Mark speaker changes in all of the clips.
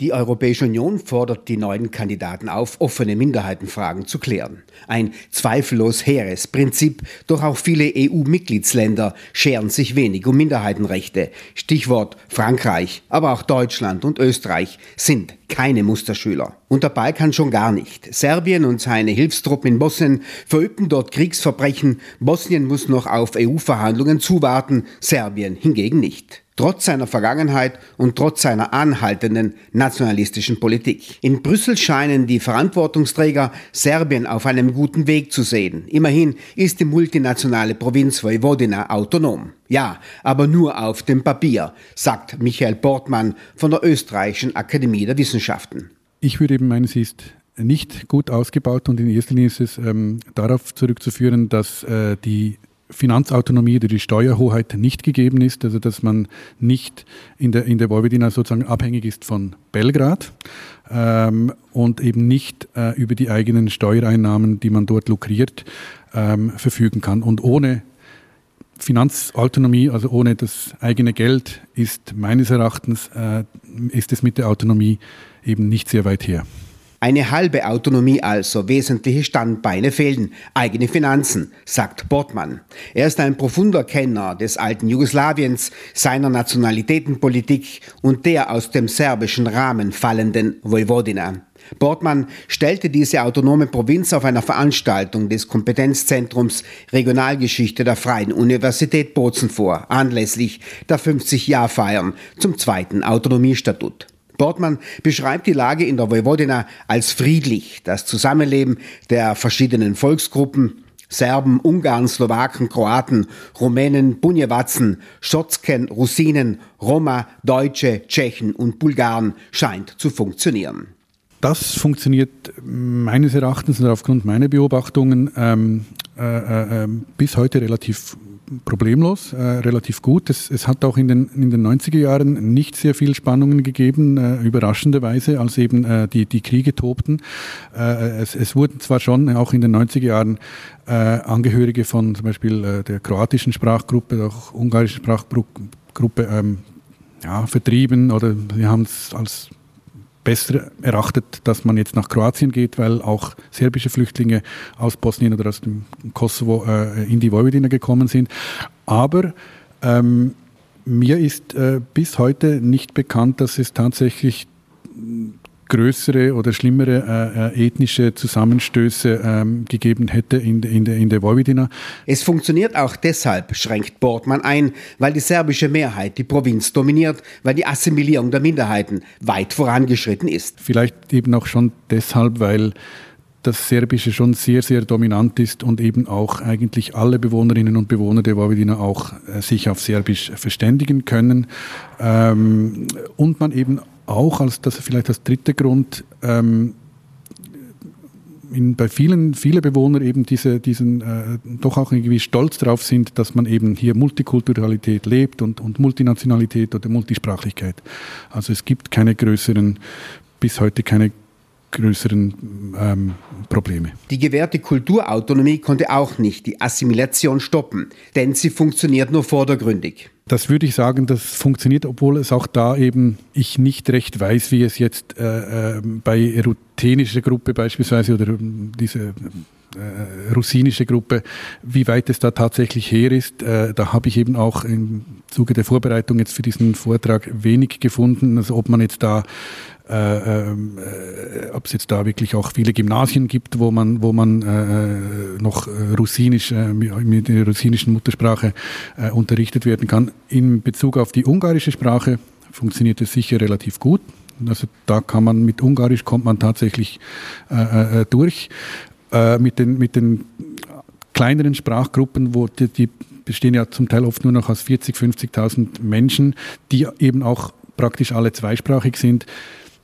Speaker 1: Die Europäische Union fordert die neuen Kandidaten auf, offene Minderheitenfragen zu klären. Ein zweifellos hehres Prinzip, doch auch viele EU-Mitgliedsländer scheren sich wenig um Minderheitenrechte. Stichwort Frankreich, aber auch Deutschland und Österreich sind keine Musterschüler. Und der Balkan schon gar nicht. Serbien und seine Hilfstruppen in Bosnien verübten dort Kriegsverbrechen. Bosnien muss noch auf EU-Verhandlungen zuwarten, Serbien hingegen nicht trotz seiner Vergangenheit und trotz seiner anhaltenden nationalistischen Politik. In Brüssel scheinen die Verantwortungsträger Serbien auf einem guten Weg zu sehen. Immerhin ist die multinationale Provinz Vojvodina autonom. Ja, aber nur auf dem Papier, sagt Michael Portmann von der Österreichischen Akademie der Wissenschaften.
Speaker 2: Ich würde eben meinen, sie ist nicht gut ausgebaut und in erster Linie ist es ähm, darauf zurückzuführen, dass äh, die Finanzautonomie oder die Steuerhoheit nicht gegeben ist, also dass man nicht in der, in der Vojvodina sozusagen abhängig ist von Belgrad ähm, und eben nicht äh, über die eigenen Steuereinnahmen, die man dort lukriert, ähm, verfügen kann. Und ohne Finanzautonomie, also ohne das eigene Geld, ist meines Erachtens äh, ist es mit der Autonomie eben nicht sehr weit her.
Speaker 1: Eine halbe Autonomie also, wesentliche Standbeine fehlen, eigene Finanzen, sagt Bortmann. Er ist ein profunder Kenner des alten Jugoslawiens, seiner Nationalitätenpolitik und der aus dem serbischen Rahmen fallenden Vojvodina. Bortmann stellte diese autonome Provinz auf einer Veranstaltung des Kompetenzzentrums Regionalgeschichte der Freien Universität Bozen vor, anlässlich der 50-Jahr-Feiern zum zweiten Autonomiestatut. Bortmann beschreibt die Lage in der Vojvodina als friedlich. Das Zusammenleben der verschiedenen Volksgruppen Serben, Ungarn, Slowaken, Kroaten, Rumänen, Bunjewatzen, Schotzken, Russinen, Roma, Deutsche, Tschechen und Bulgaren scheint zu funktionieren.
Speaker 2: Das funktioniert meines Erachtens und aufgrund meiner Beobachtungen ähm, äh, äh, bis heute relativ problemlos, äh, relativ gut. Es, es, hat auch in den, in den 90er Jahren nicht sehr viel Spannungen gegeben, äh, überraschenderweise, als eben äh, die, die Kriege tobten. Äh, es, es, wurden zwar schon auch in den 90er Jahren äh, Angehörige von zum Beispiel äh, der kroatischen Sprachgruppe, auch ungarischen Sprachgruppe ähm, ja, vertrieben oder sie haben es als besser erachtet, dass man jetzt nach Kroatien geht, weil auch serbische Flüchtlinge aus Bosnien oder aus dem Kosovo äh, in die Vojvodina gekommen sind. Aber ähm, mir ist äh, bis heute nicht bekannt, dass es tatsächlich größere oder schlimmere äh, äh, ethnische Zusammenstöße ähm, gegeben hätte in, in, der, in der Vojvodina.
Speaker 1: Es funktioniert auch deshalb, schränkt Bortmann ein, weil die serbische Mehrheit die Provinz dominiert, weil die Assimilierung der Minderheiten weit vorangeschritten ist.
Speaker 2: Vielleicht eben auch schon deshalb, weil das Serbische schon sehr, sehr dominant ist und eben auch eigentlich alle Bewohnerinnen und Bewohner der Vojvodina auch äh, sich auf Serbisch verständigen können ähm, und man eben auch als das vielleicht als dritter Grund ähm, in, bei vielen viele Bewohner eben diese, diesen äh, doch auch irgendwie stolz darauf sind, dass man eben hier Multikulturalität lebt und, und Multinationalität oder Multisprachlichkeit. Also es gibt keine größeren, bis heute keine größeren ähm, Probleme.
Speaker 1: Die gewährte Kulturautonomie konnte auch nicht die Assimilation stoppen, denn sie funktioniert nur vordergründig.
Speaker 2: Das würde ich sagen, das funktioniert, obwohl es auch da eben ich nicht recht weiß, wie es jetzt äh, äh bei ruthenischer Gruppe beispielsweise oder ähm, diese äh, russinische Gruppe, wie weit es da tatsächlich her ist. Äh, da habe ich eben auch im Zuge der Vorbereitung jetzt für diesen Vortrag wenig gefunden, also ob man jetzt da äh, äh, ob es jetzt da wirklich auch viele Gymnasien gibt, wo man, wo man äh, noch russinisch, äh, mit der russinischen Muttersprache äh, unterrichtet werden kann. In Bezug auf die ungarische Sprache funktioniert es sicher relativ gut. Also da kann man mit Ungarisch kommt man tatsächlich äh, mit, den, mit den kleineren Sprachgruppen, wo die, die bestehen ja zum Teil oft nur noch aus 40, 50.000 Menschen, die eben auch praktisch alle zweisprachig sind.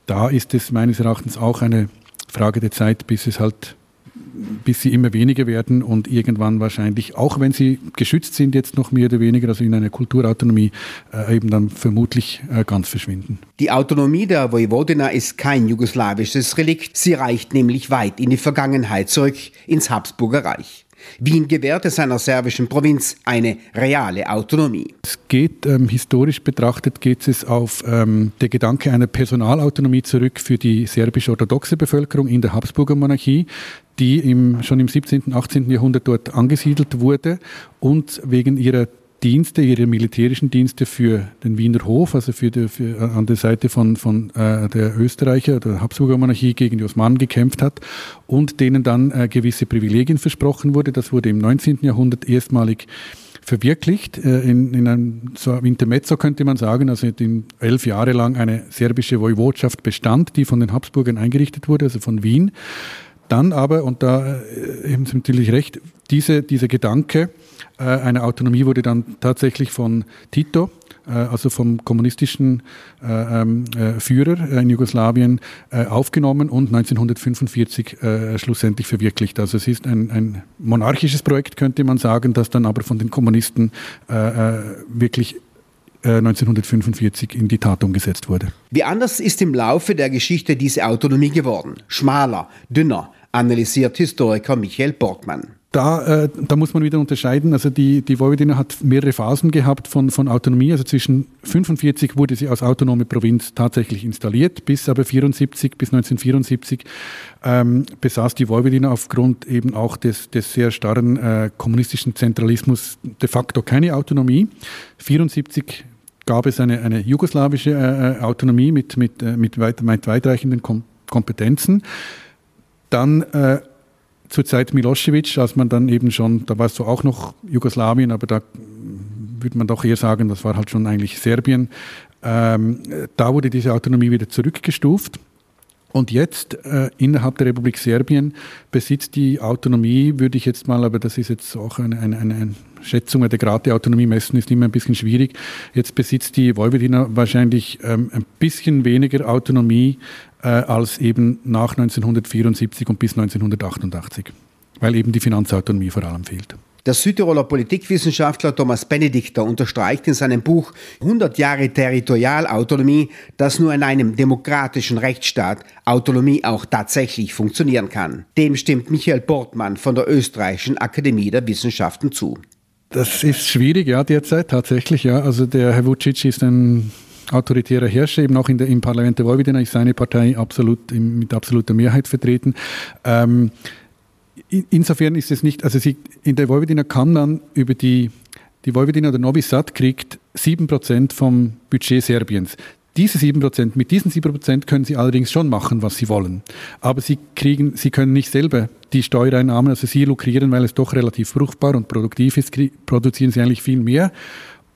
Speaker 2: Da ist es meines Erachtens auch eine Frage der Zeit, bis es halt bis sie immer weniger werden und irgendwann wahrscheinlich, auch wenn sie geschützt sind, jetzt noch mehr oder weniger, also in einer Kulturautonomie, äh, eben dann vermutlich äh, ganz verschwinden.
Speaker 1: Die Autonomie der Vojvodina ist kein jugoslawisches Relikt. Sie reicht nämlich weit in die Vergangenheit zurück, ins Habsburger Reich. Wien gewährte seiner serbischen Provinz eine reale Autonomie.
Speaker 2: Es geht, ähm, historisch betrachtet, geht es auf ähm, der Gedanke einer Personalautonomie zurück für die serbisch-orthodoxe Bevölkerung in der Habsburger Monarchie die im, schon im 17., und 18. Jahrhundert dort angesiedelt wurde und wegen ihrer Dienste, ihre militärischen Dienste für den Wiener Hof, also für, die, für äh, an der Seite von, von äh, der Österreicher, der Habsburger Monarchie gegen die Osmanen gekämpft hat und denen dann äh, gewisse Privilegien versprochen wurde. Das wurde im 19. Jahrhundert erstmalig verwirklicht. Äh, in, in einem so Intermezzo könnte man sagen, also in elf Jahre lang eine serbische Woiwodschaft bestand, die von den Habsburgern eingerichtet wurde, also von Wien. Dann aber, und da äh, haben Sie natürlich recht, diese, dieser Gedanke, äh, eine Autonomie wurde dann tatsächlich von Tito, äh, also vom kommunistischen äh, ähm, Führer in Jugoslawien, aufgenommen und 1945 schlussendlich verwirklicht. Also es ist ein, ein, monarchisches Projekt, könnte man sagen, das dann aber von den Kommunisten wirklich 1945 in die Tat umgesetzt wurde.
Speaker 1: Wie anders ist im Laufe der Geschichte diese Autonomie geworden? Schmaler, dünner, analysiert Historiker Michael Borgmann
Speaker 2: da, äh, da muss man wieder unterscheiden. Also die, die Vojvodina hat mehrere Phasen gehabt von, von Autonomie. Also zwischen 45 wurde sie als autonome Provinz tatsächlich installiert, bis aber 74, bis 1974 ähm, besaß die Vojvodina aufgrund eben auch des, des sehr starren äh, kommunistischen Zentralismus de facto keine Autonomie. 74 gab es eine, eine jugoslawische äh, äh Autonomie mit, mit, äh, mit, weit, mit weitreichenden Kom Kompetenzen. Dann äh, zur Zeit Milosevic, als man dann eben schon, da war es so auch noch Jugoslawien, aber da würde man doch eher sagen, das war halt schon eigentlich Serbien. Ähm, da wurde diese Autonomie wieder zurückgestuft. Und jetzt äh, innerhalb der Republik Serbien besitzt die Autonomie, würde ich jetzt mal, aber das ist jetzt auch eine, eine, eine Schätzung, der Grad der Autonomie messen ist immer ein bisschen schwierig. Jetzt besitzt die Vojvodina wahrscheinlich ähm, ein bisschen weniger Autonomie äh, als eben nach 1974 und bis 1988, weil eben die Finanzautonomie vor allem fehlt.
Speaker 1: Der Südtiroler Politikwissenschaftler Thomas Benedikter unterstreicht in seinem Buch 100 Jahre Territorialautonomie, dass nur in einem demokratischen Rechtsstaat Autonomie auch tatsächlich funktionieren kann. Dem stimmt Michael Portmann von der Österreichischen Akademie der Wissenschaften zu.
Speaker 2: Das ist schwierig, ja, derzeit tatsächlich, ja. Also der Herr Vucic ist ein autoritärer Herrscher, eben auch in der, im Parlament der Vojvodina ist seine Partei absolut mit absoluter Mehrheit vertreten. Ähm, insofern ist es nicht, also sie, in der Vojvodina kann man über die, die Vojvodina oder Novi Sad kriegt 7% vom Budget Serbiens. Diese 7%, mit diesen 7% können sie allerdings schon machen, was sie wollen. Aber sie kriegen, sie können nicht selber die Steuereinnahmen, also sie lukrieren, weil es doch relativ fruchtbar und produktiv ist, produzieren sie eigentlich viel mehr.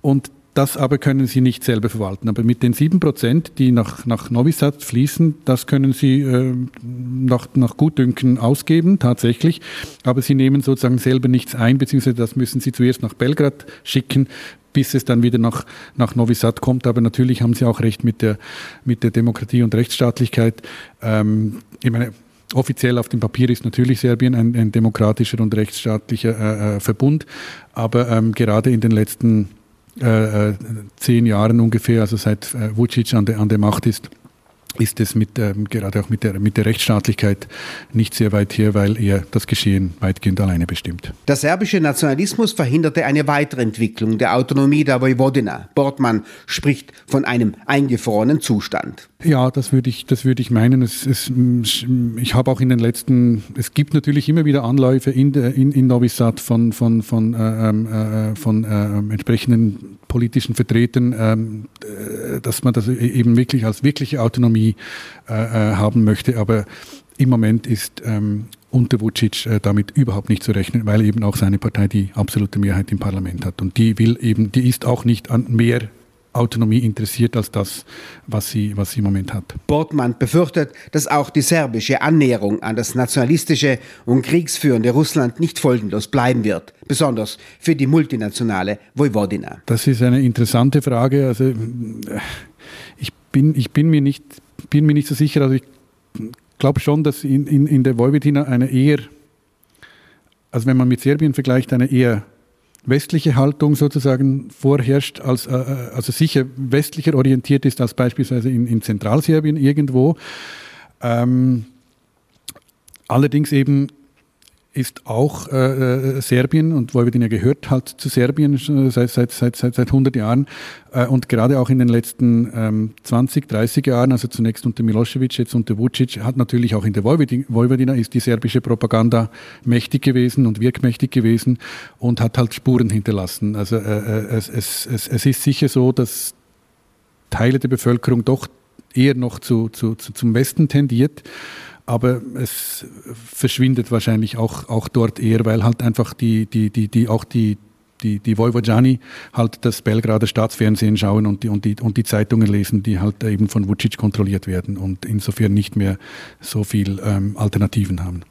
Speaker 2: Und das aber können Sie nicht selber verwalten. Aber mit den sieben Prozent, die nach, nach Novi Sad fließen, das können Sie äh, nach, nach Gutdünken ausgeben, tatsächlich. Aber Sie nehmen sozusagen selber nichts ein, beziehungsweise das müssen Sie zuerst nach Belgrad schicken, bis es dann wieder nach, nach Novi Sad kommt. Aber natürlich haben Sie auch recht mit der, mit der Demokratie und Rechtsstaatlichkeit. Ähm, ich meine, Offiziell auf dem Papier ist natürlich Serbien ein, ein demokratischer und rechtsstaatlicher äh, äh Verbund, aber ähm, gerade in den letzten äh, äh, zehn Jahren ungefähr, also seit äh, Vucic an der, an der Macht ist, ist es mit, ähm, gerade auch mit der, mit der Rechtsstaatlichkeit nicht sehr weit her, weil er das Geschehen weitgehend alleine bestimmt.
Speaker 1: Der serbische Nationalismus verhinderte eine Weiterentwicklung der Autonomie der Vojvodina. Bortmann spricht von einem eingefrorenen Zustand.
Speaker 2: Ja, das würde ich, das würde ich meinen. Es, es, ich habe auch in den letzten, es gibt natürlich immer wieder Anläufe in, in, in Novi Sad von, von, von, äh, ähm, äh, von äh, entsprechenden politischen Vertretern, ähm, äh, dass man das e-, eben wirklich als wirkliche Autonomie äh, äh, haben möchte. Aber im Moment ist ähm, unter Vucic äh, damit überhaupt nicht zu rechnen, weil eben auch seine Partei die absolute Mehrheit im Parlament hat. Und die will eben, die ist auch nicht an mehr Autonomie interessiert als das, was sie, was sie im Moment hat.
Speaker 1: Bortmann befürchtet, dass auch die serbische Annäherung an das nationalistische und kriegsführende Russland nicht folgenlos bleiben wird, besonders für die multinationale Vojvodina.
Speaker 2: Das ist eine interessante Frage. Also, äh, ich, bin, ich bin, mir nicht, bin mir nicht so sicher. Also ich glaube schon, dass in, in, in der Vojvodina eine eher, also wenn man mit Serbien vergleicht, eine eher westliche Haltung sozusagen vorherrscht, als, äh, äh, also sicher westlicher orientiert ist als beispielsweise in, in Zentralserbien irgendwo. Ähm, allerdings eben ist auch äh, äh Serbien und Vojvodina gehört halt zu Serbien seit, seit, seit, seit, seit 100 Jahren äh, und gerade auch in den letzten ähm, 20, 30 Jahren, also zunächst unter Milosevic, jetzt unter Vucic, hat natürlich auch in der Vojvodina ist die serbische Propaganda mächtig gewesen und wirkmächtig gewesen und hat halt Spuren hinterlassen. Also äh, äh es, es, es, es ist sicher so, dass Teile der Bevölkerung doch eher noch zu, zu, zu, zum Westen tendiert. Aber es verschwindet wahrscheinlich auch, auch dort eher, weil halt einfach die, die, die, die, auch die, die, die Vojvodjani halt das Belgrader Staatsfernsehen schauen und die, und, die, und die Zeitungen lesen, die halt eben von Vucic kontrolliert werden und insofern nicht mehr so viel ähm, Alternativen haben.